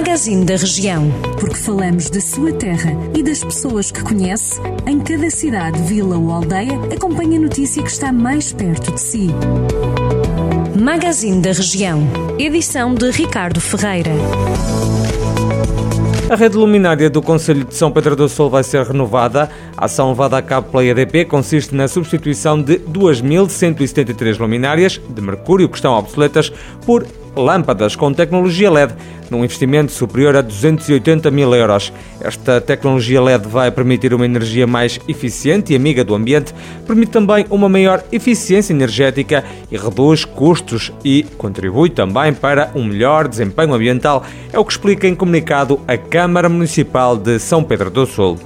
Magazine da Região. Porque falamos da sua terra e das pessoas que conhece, em cada cidade, vila ou aldeia, acompanhe a notícia que está mais perto de si. Magazine da Região. Edição de Ricardo Ferreira. A rede luminária do Conselho de São Pedro do Sul vai ser renovada. A ação levada a cabo pela EDP consiste na substituição de 2.173 luminárias de mercúrio que estão obsoletas por lâmpadas com tecnologia LED, num investimento superior a 280 mil euros. Esta tecnologia LED vai permitir uma energia mais eficiente e amiga do ambiente, permite também uma maior eficiência energética e reduz custos e contribui também para um melhor desempenho ambiental, é o que explica em comunicado a Câmara Municipal de São Pedro do Sul.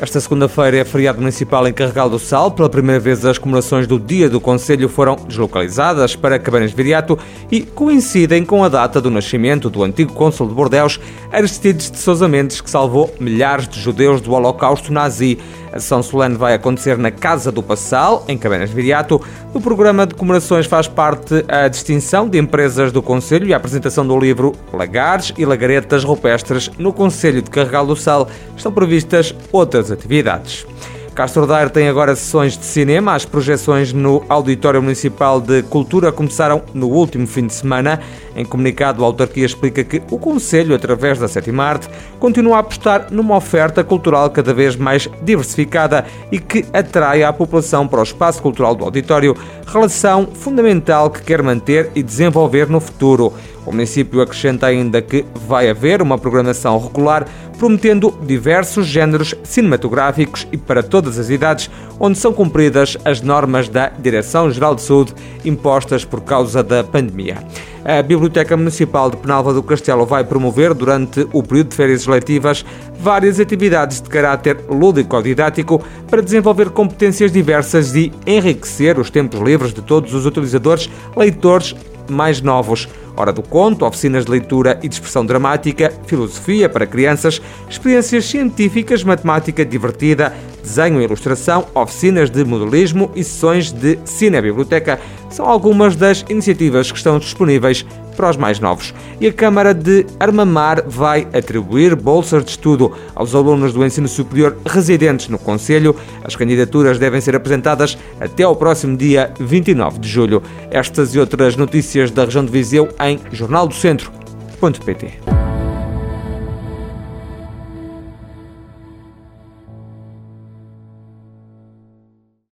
Esta segunda-feira é feriado municipal em Carregal do Sal. Pela primeira vez, as comemorações do Dia do Conselho foram deslocalizadas para Cabanas Viriato e coincidem com a data do nascimento do antigo cônsul de Bordeus, Aristides de Sousa Mendes, que salvou milhares de judeus do Holocausto nazi. A sessão solene vai acontecer na Casa do Passal, em Cabanas Viriato. No programa de comemorações faz parte a distinção de empresas do Conselho e a apresentação do livro Lagares e Lagaretas Rupestres no Conselho de Carregal do Sal. Estão previstas outras atividades. Castro Daire tem agora sessões de cinema. As projeções no Auditório Municipal de Cultura começaram no último fim de semana. Em comunicado, a autarquia explica que o Conselho, através da Sétima Arte, continua a apostar numa oferta cultural cada vez mais diversificada e que atrai a população para o espaço cultural do auditório, relação fundamental que quer manter e desenvolver no futuro. O município acrescenta ainda que vai haver uma programação regular prometendo diversos géneros cinematográficos e para todas as idades, onde são cumpridas as normas da Direção-Geral de Saúde impostas por causa da pandemia. A Biblioteca Municipal de Penalva do Castelo vai promover, durante o período de férias letivas, várias atividades de caráter lúdico-didático para desenvolver competências diversas e enriquecer os tempos livres de todos os utilizadores, leitores mais novos. Hora do conto, oficinas de leitura e de expressão dramática, filosofia para crianças, experiências científicas, matemática divertida, desenho e ilustração, oficinas de modelismo e sessões de cinebiblioteca são algumas das iniciativas que estão disponíveis para os mais novos. E a Câmara de Armamar vai atribuir bolsas de estudo aos alunos do ensino superior residentes no Conselho. As candidaturas devem ser apresentadas até ao próximo dia 29 de julho. Estas e outras notícias da região de Viseu em jornaldocentro.pt.